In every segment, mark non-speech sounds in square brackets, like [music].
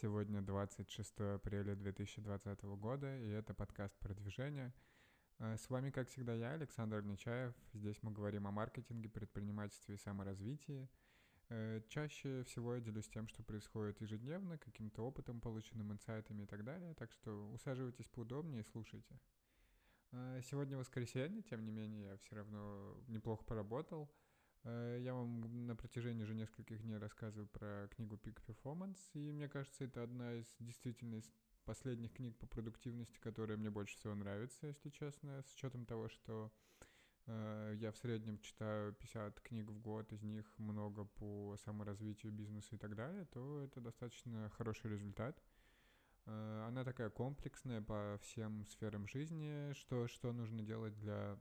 Сегодня 26 апреля 2020 года, и это подкаст «Продвижение». Э, с вами, как всегда, я, Александр Нечаев. Здесь мы говорим о маркетинге, предпринимательстве и саморазвитии. Э, чаще всего я делюсь тем, что происходит ежедневно, каким-то опытом, полученным инсайтами и так далее. Так что усаживайтесь поудобнее и слушайте. Э, сегодня воскресенье, тем не менее, я все равно неплохо поработал – я вам на протяжении уже нескольких дней рассказываю про книгу Peak Performance, и мне кажется, это одна из действительно из последних книг по продуктивности, которая мне больше всего нравится, если честно, с учетом того, что э, я в среднем читаю 50 книг в год, из них много по саморазвитию бизнеса и так далее, то это достаточно хороший результат. Э, она такая комплексная по всем сферам жизни, что, что нужно делать для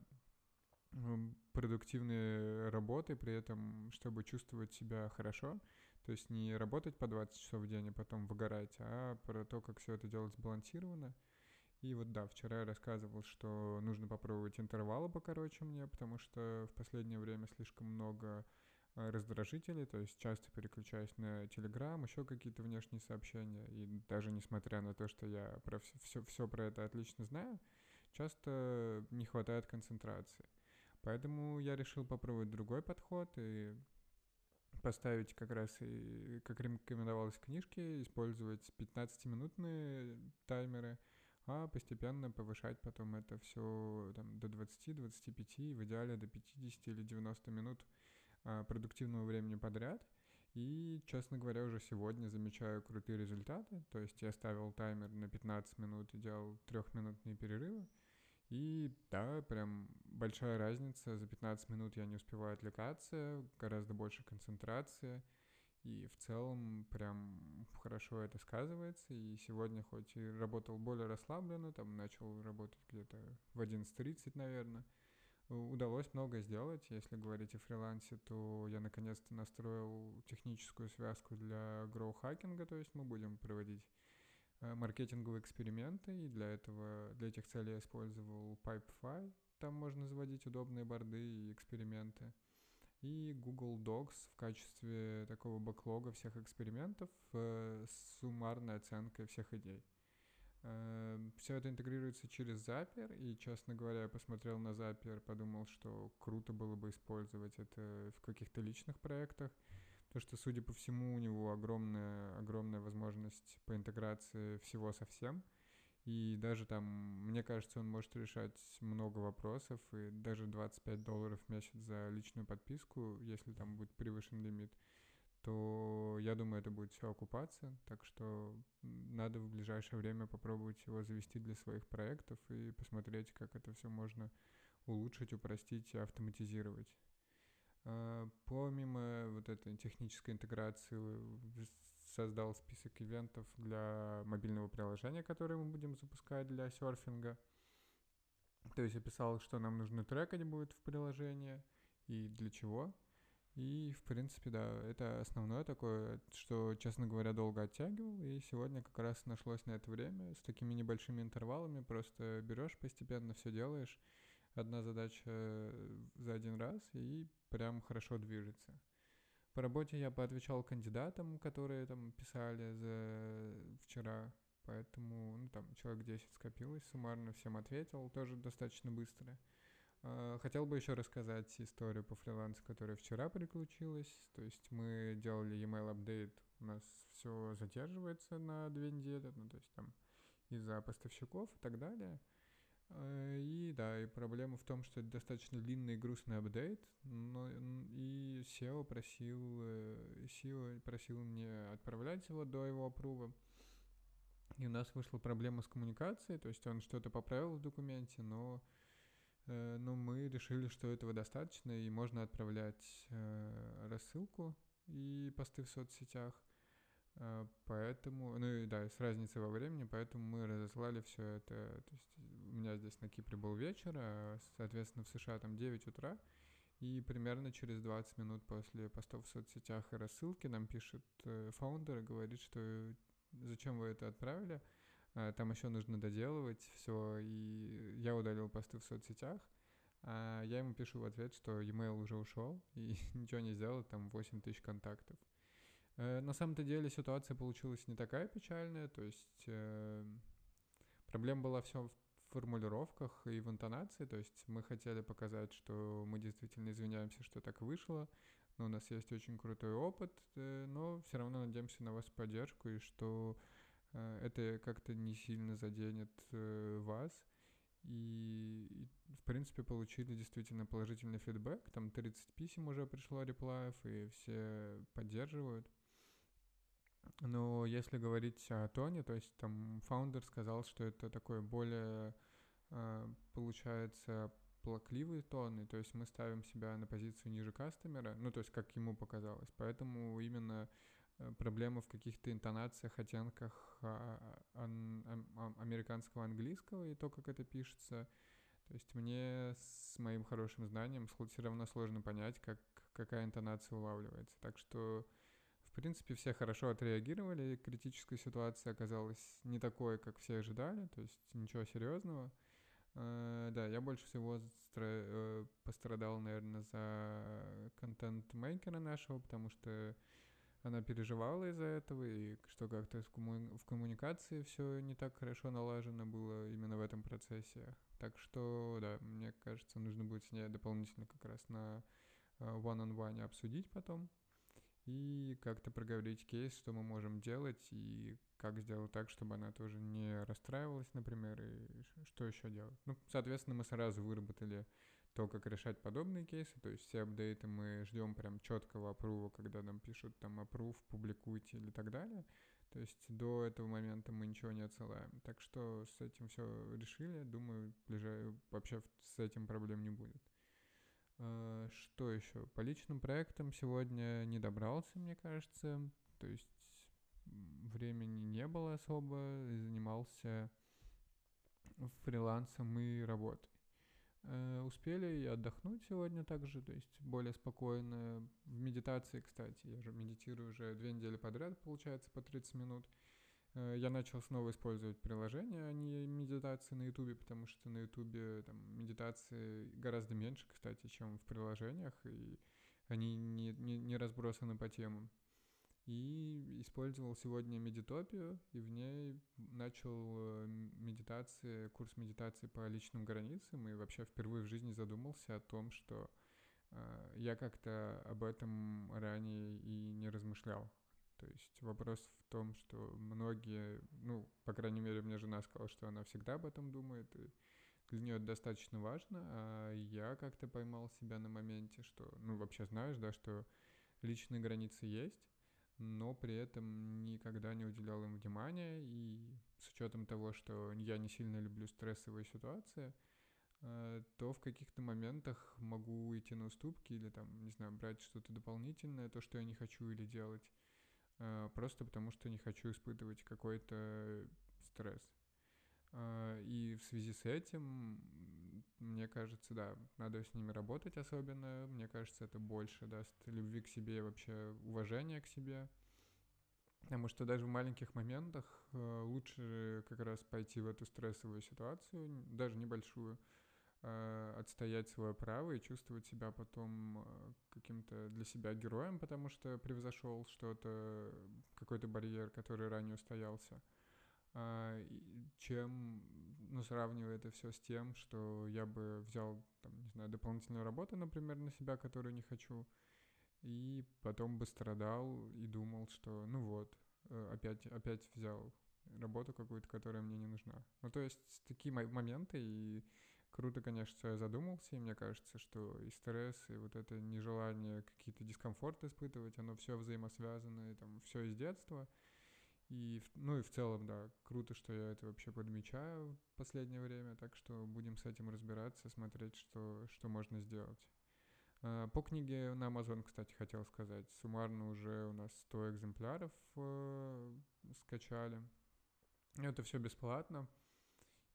продуктивные работы, при этом, чтобы чувствовать себя хорошо. То есть не работать по 20 часов в день, а потом выгорать, а про то, как все это делать сбалансированно. И вот да, вчера я рассказывал, что нужно попробовать интервалы покороче мне, потому что в последнее время слишком много э, раздражителей, то есть часто переключаюсь на Telegram, еще какие-то внешние сообщения, и даже несмотря на то, что я про все, все, все про это отлично знаю, часто не хватает концентрации. Поэтому я решил попробовать другой подход и поставить как раз и, как рекомендовалось в книжке, использовать 15-минутные таймеры, а постепенно повышать потом это все там, до 20-25, в идеале до 50 или 90 минут а, продуктивного времени подряд. И, честно говоря, уже сегодня замечаю крутые результаты. То есть я ставил таймер на 15 минут и делал трехминутные перерывы. И да, прям большая разница. За 15 минут я не успеваю отвлекаться, гораздо больше концентрации. И в целом прям хорошо это сказывается. И сегодня хоть и работал более расслабленно, там начал работать где-то в 11.30, наверное, удалось много сделать. Если говорить о фрилансе, то я наконец-то настроил техническую связку для гроу-хакинга, то есть мы будем проводить маркетинговые эксперименты, и для этого, для этих целей я использовал Pipefy, там можно заводить удобные борды и эксперименты, и Google Docs в качестве такого бэклога всех экспериментов э, с суммарной оценкой всех идей. Э, Все это интегрируется через Zapier, и, честно говоря, я посмотрел на Zapier, подумал, что круто было бы использовать это в каких-то личных проектах, то, что, судя по всему, у него огромная, огромная возможность по интеграции всего со всем. И даже там, мне кажется, он может решать много вопросов, и даже 25 долларов в месяц за личную подписку, если там будет превышен лимит, то я думаю, это будет все окупаться. Так что надо в ближайшее время попробовать его завести для своих проектов и посмотреть, как это все можно улучшить, упростить и автоматизировать. А, помимо вот этой технической интеграции создал список ивентов для мобильного приложения, которое мы будем запускать для серфинга. То есть описал, что нам нужно трекать будет в приложении и для чего. И, в принципе, да, это основное такое, что, честно говоря, долго оттягивал. И сегодня как раз нашлось на это время с такими небольшими интервалами. Просто берешь постепенно, все делаешь. Одна задача за один раз, и прям хорошо движется. По работе я поотвечал кандидатам, которые там писали за вчера, поэтому, ну, там, человек 10 скопилось, суммарно всем ответил, тоже достаточно быстро. А, хотел бы еще рассказать историю по фрилансу, которая вчера приключилась. То есть мы делали email апдейт, у нас все задерживается на две недели, ну, то есть там из-за поставщиков и так далее. Э, и да, и проблема в том, что это достаточно длинный и грустный апдейт, но и SEO просил, SEO э, просил мне отправлять его до его опрува. И у нас вышла проблема с коммуникацией, то есть он что-то поправил в документе, но, э, но мы решили, что этого достаточно, и можно отправлять рассылку и посты в соцсетях. А, поэтому, ну и да, с разницей во времени, поэтому мы разослали все это. То есть у меня здесь на Кипре был вечер, а, соответственно, в США там 9 утра. И примерно через 20 минут после постов в соцсетях и рассылки нам пишет э, фаундер и говорит, что зачем вы это отправили, а, там еще нужно доделывать все, и я удалил посты в соцсетях, а я ему пишу в ответ, что e-mail уже ушел, и [laughs] ничего не сделал, там 8 тысяч контактов. Э, на самом-то деле ситуация получилась не такая печальная, то есть э, проблема была все в формулировках и в интонации, то есть мы хотели показать, что мы действительно извиняемся, что так вышло, но у нас есть очень крутой опыт, э, но все равно надеемся на вашу поддержку и что э, это как-то не сильно заденет э, вас. И, и, в принципе, получили действительно положительный фидбэк. Там 30 писем уже пришло реплаев, и все поддерживают. Но если говорить о тоне, то есть там фаундер сказал, что это такой более, получается, плакливые тоны, то есть мы ставим себя на позицию ниже кастомера, ну, то есть как ему показалось. Поэтому именно э, проблема в каких-то интонациях, оттенках а, а, американского английского и то, как это пишется. То есть мне с моим хорошим знанием все равно сложно понять, как, какая интонация улавливается. Так что, принципе, все хорошо отреагировали, критическая ситуация оказалась не такой, как все ожидали, то есть ничего серьезного. Э, да, я больше всего э, пострадал, наверное, за контент-мейкера нашего, потому что она переживала из-за этого, и что как-то в коммуникации все не так хорошо налажено было именно в этом процессе. Так что, да, мне кажется, нужно будет с ней дополнительно как раз на э, one-on-one обсудить потом и как-то проговорить кейс, что мы можем делать, и как сделать так, чтобы она тоже не расстраивалась, например, и что еще делать. Ну, соответственно, мы сразу выработали то, как решать подобные кейсы, то есть все апдейты мы ждем прям четкого апрува, когда нам пишут там аппрув, публикуйте или так далее. То есть до этого момента мы ничего не отсылаем. Так что с этим все решили. Думаю, ближе вообще с этим проблем не будет. А, что еще? По личным проектам сегодня не добрался, мне кажется. То есть времени не было особо, занимался фрилансом и работой. Э, успели и отдохнуть сегодня также, то есть более спокойно. В медитации, кстати, я же медитирую уже две недели подряд, получается, по 30 минут. Э, я начал снова использовать приложение, а не медитации на Ютубе, потому что на Ютубе там медитации гораздо меньше, кстати, чем в приложениях, и они не, не, не разбросаны по темам. И использовал сегодня медитопию, и в ней начал э, медитации, курс медитации по личным границам, и вообще впервые в жизни задумался о том, что э, я как-то об этом ранее и не размышлял. То есть вопрос в том, что многие, ну, по крайней мере, мне жена сказала, что она всегда об этом думает, и для нее это достаточно важно, а я как-то поймал себя на моменте, что, ну, вообще знаешь, да, что личные границы есть, но при этом никогда не уделял им внимания, и с учетом того, что я не сильно люблю стрессовые ситуации, э, то в каких-то моментах могу идти на уступки или там, не знаю, брать что-то дополнительное, то, что я не хочу или делать, просто потому что не хочу испытывать какой-то стресс. Э, и в связи с этим, мне кажется, да, надо с ними работать особенно. Мне кажется, это больше даст любви к себе и вообще уважения к себе. Потому что даже в маленьких моментах э, лучше как раз пойти в эту стрессовую ситуацию, даже небольшую, э, отстоять свое право и чувствовать себя потом каким-то для себя героем, потому что превзошел что-то, какой-то барьер, который ранее устоялся. А, чем, ну, сравнивая это все с тем, что я бы взял, там, не знаю, дополнительную работу, например, на себя, которую не хочу, и потом бы страдал и думал, что, ну вот, э, опять, опять взял работу какую-то, которая мне не нужна. Ну, то есть такие моменты, и круто, конечно, что я задумался, и мне кажется, что и стресс, и вот это нежелание какие-то дискомфорты испытывать, оно все взаимосвязано, и там все из детства — и, ну и в целом, да, круто, что я это вообще подмечаю в последнее время, так что будем с этим разбираться, смотреть, что, что можно сделать. А, по книге на Amazon, кстати, хотел сказать, суммарно уже у нас 100 экземпляров э, скачали. Это все бесплатно,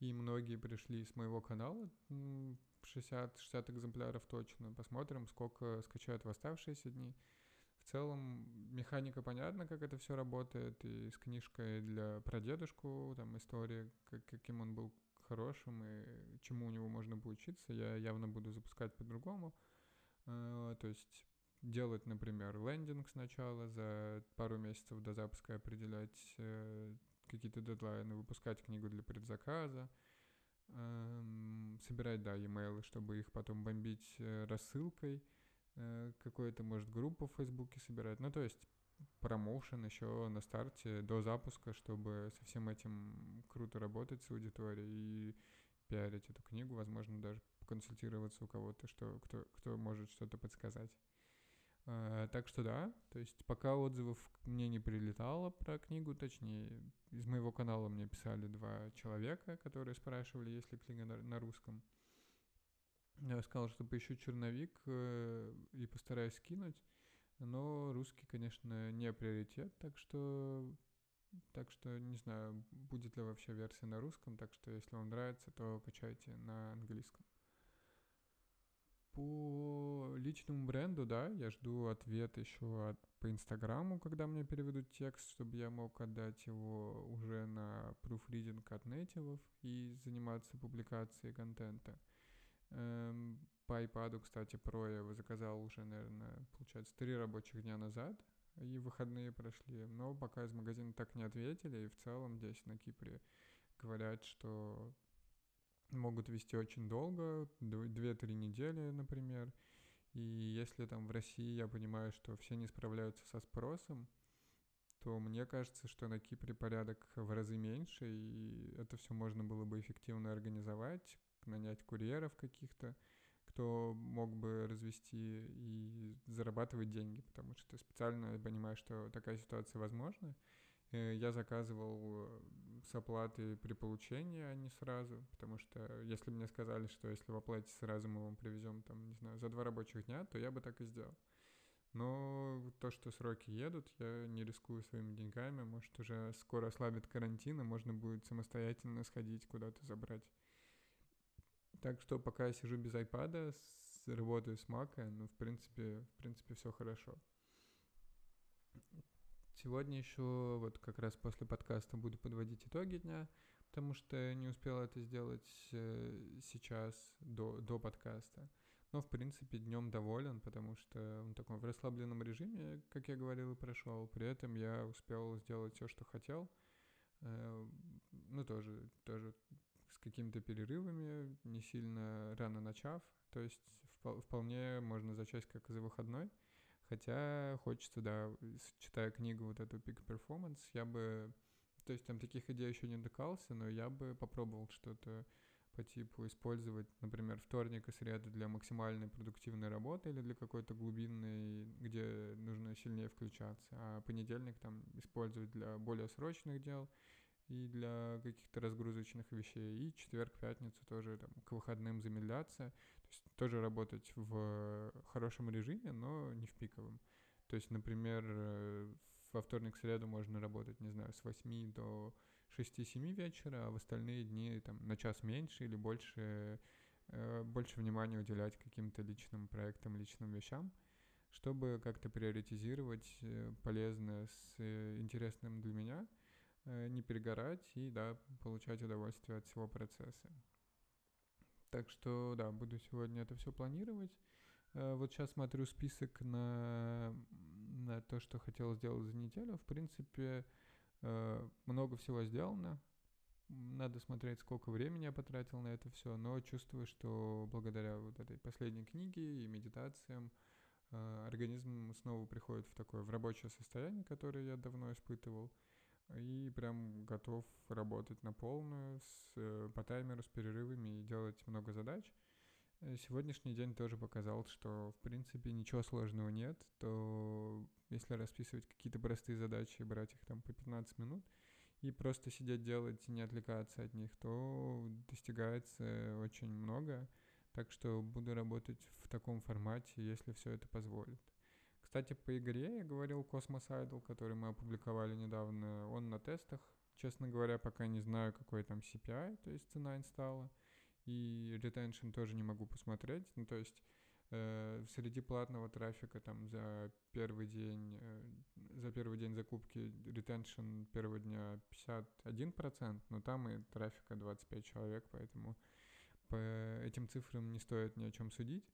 и многие пришли с моего канала, 60, 60 экземпляров точно. Посмотрим, сколько скачают в оставшиеся дни в целом механика понятна, как это все работает, и с книжкой для прадедушку, там история, как, каким он был хорошим и чему у него можно поучиться, я явно буду запускать по-другому. Э, то есть делать, например, лендинг сначала, за пару месяцев до запуска определять э, какие-то дедлайны, выпускать книгу для предзаказа, эм, собирать, да, e-mail, чтобы их потом бомбить э, рассылкой, э, какую-то, может, группу в Фейсбуке собирать. Ну, то есть промоушен еще на старте, до запуска, чтобы со всем этим круто работать с аудиторией и пиарить эту книгу, возможно, даже поконсультироваться у кого-то, что, кто, кто может что-то подсказать. Uh, так что да, то есть пока отзывов мне не прилетало про книгу, точнее, из моего канала мне писали два человека, которые спрашивали, есть ли книга на, на русском. Я сказал, что поищу черновик э, и постараюсь скинуть, но русский, конечно, не приоритет, так что так что не знаю, будет ли вообще версия на русском, так что если вам нравится, то качайте на английском. По личному бренду, да, я жду ответ еще от, по Инстаграму, когда мне переведут текст, чтобы я мог отдать его уже на proofreading от нейтивов и заниматься публикацией контента. Эм, по iPad, кстати, Pro я его заказал уже, наверное, получается, три рабочих дня назад, и выходные прошли. Но пока из магазина так не ответили, и в целом здесь на Кипре говорят, что могут вести очень долго, 2-3 недели, например. И если там в России я понимаю, что все не справляются со спросом, то мне кажется, что на Кипре порядок в разы меньше, и это все можно было бы эффективно организовать, нанять курьеров каких-то, кто мог бы развести и зарабатывать деньги, потому что специально я понимаю, что такая ситуация возможна. Э, я заказывал с оплатой при получении, а не сразу, потому что если бы мне сказали, что если вы оплатите сразу, мы вам привезем, там, не знаю, за два рабочих дня, то я бы так и сделал. Но то, что сроки едут, я не рискую своими деньгами. Может, уже скоро ослабит карантин, и можно будет самостоятельно сходить куда-то забрать. Так что пока я сижу без айпада, работаю с Мака, ну, в принципе, в принципе, все хорошо. Сегодня еще вот как раз после подкаста буду подводить итоги дня, потому что не успел это сделать э, сейчас до, до подкаста. Но, в принципе, днем доволен, потому что он такой в расслабленном режиме, как я говорил, и прошел. При этом я успел сделать все, что хотел. Э, ну, тоже, тоже с какими-то перерывами, не сильно рано начав. То есть вполне можно зачесть как за выходной. Хотя хочется, да, читая книгу вот эту Peak Performance, я бы... То есть там таких идей еще не докался, но я бы попробовал что-то по типу использовать, например, вторник и среду для максимальной продуктивной работы или для какой-то глубинной, где нужно сильнее включаться, а понедельник там использовать для более срочных дел и для каких-то разгрузочных вещей, и четверг, пятницу тоже там к выходным замедляться, тоже работать в хорошем режиме, но не в пиковом. То есть, например, э, во вторник, среду можно работать, не знаю, с 8 до 6-7 вечера, а в остальные дни там на час меньше или больше, э, больше внимания уделять каким-то личным проектам, личным вещам, чтобы как-то приоритизировать э, полезное с интересным для меня – Э, не перегорать и, да, получать удовольствие от всего процесса. Так что, да, буду сегодня это все планировать. Э, вот сейчас смотрю список на, на то, что хотел сделать за неделю. В принципе, э, много всего сделано. Надо смотреть, сколько времени я потратил на это все, но чувствую, что благодаря вот этой последней книге и медитациям организм снова приходит в такое в рабочее состояние, которое я давно испытывал и прям готов работать на полную с, э, по таймеру с перерывами и делать много задач. Э, сегодняшний день тоже показал, что в принципе ничего сложного нет, то если расписывать какие-то простые задачи брать их там по 15 минут и просто сидеть делать и не отвлекаться от них, то достигается очень много. Так что буду работать в таком формате, если все это позволит. Кстати, по игре я говорил Cosmos Idol, который мы опубликовали недавно, он на тестах. Честно говоря, пока не знаю, какой там CPI, то есть цена инсталла. И retention тоже не могу посмотреть. Ну, то есть э, среди платного трафика там за первый день, э, за первый день закупки retention первого дня 51%, но там и трафика 25 человек, поэтому по этим цифрам не стоит ни о чем судить.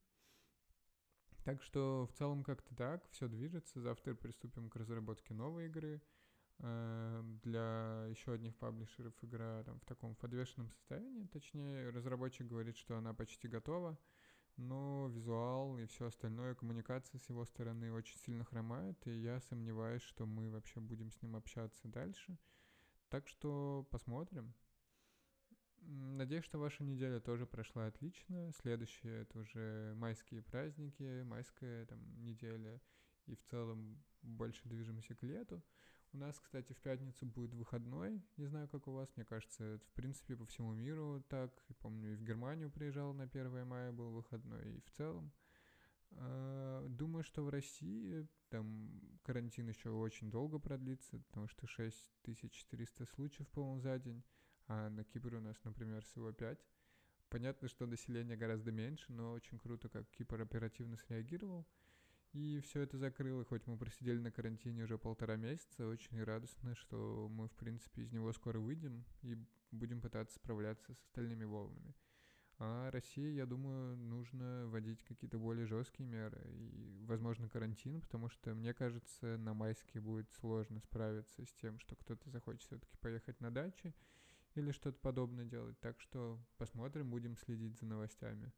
Так что в целом как-то так, все движется. Завтра приступим к разработке новой игры. Э, для еще одних паблишеров игра там в таком подвешенном состоянии. Точнее, разработчик говорит, что она почти готова, но визуал и все остальное, коммуникация с его стороны очень сильно хромает, и я сомневаюсь, что мы вообще будем с ним общаться дальше. Так что посмотрим. Надеюсь, что ваша неделя тоже прошла отлично. Следующее это уже майские праздники, майская там неделя, и в целом больше движемся к лету. У нас, кстати, в пятницу будет выходной. Не знаю, как у вас. Мне кажется, это, в принципе, по всему миру так. Я помню, и в Германию приезжал на 1 мая был выходной, и в целом. А, думаю, что в России там карантин еще очень долго продлится, потому что 6400 случаев, по-моему, за день, а на Кипре у нас, например, всего 5. Понятно, что население гораздо меньше, но очень круто, как Кипр оперативно среагировал – и все это закрыло, хоть мы просидели на карантине уже полтора месяца, очень радостно, что мы, в принципе, из него скоро выйдем и будем пытаться справляться с остальными волнами. А России, я думаю, нужно вводить какие-то более жесткие меры и, возможно, карантин, потому что, мне кажется, на майске будет сложно справиться с тем, что кто-то захочет все-таки поехать на даче или что-то подобное делать. Так что посмотрим, будем следить за новостями.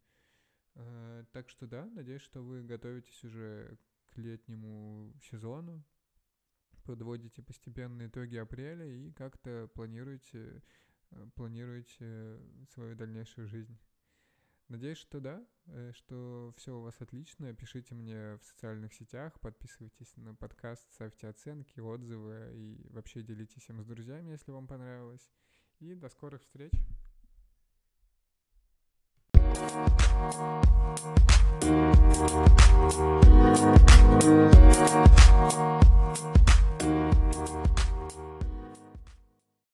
Э, так что да, надеюсь, что вы готовитесь уже к летнему сезону, подводите постепенно итоги апреля и как-то планируете, э, планируете свою дальнейшую жизнь. Надеюсь, что да, э, что все у вас отлично. Пишите мне в социальных сетях, подписывайтесь на подкаст, ставьте оценки, отзывы и вообще делитесь им с друзьями, если вам понравилось. И до скорых встреч.